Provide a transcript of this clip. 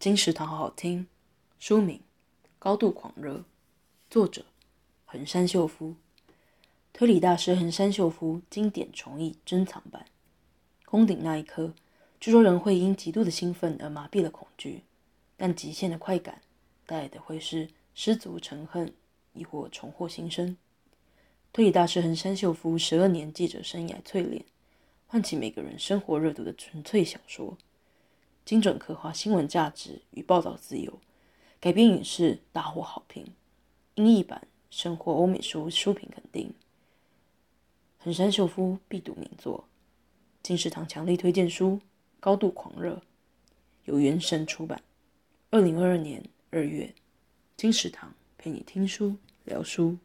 金石堂好好听。书名《高度狂热》，作者横山秀夫。推理大师横山秀夫经典重译珍藏版。攻顶那一刻，据说人会因极度的兴奋而麻痹了恐惧，但极限的快感带来的会是失足成恨，亦或重获新生。推理大师横山秀夫十二年记者生涯淬炼，唤起每个人生活热度的纯粹小说，精准刻画新闻价值与报道自由，改编影视大获好评，英译版深获欧美书书评肯定。横山秀夫必读名作，金石堂强力推荐书《高度狂热》，由原神出版，二零二二年二月。金石堂陪你听书聊书。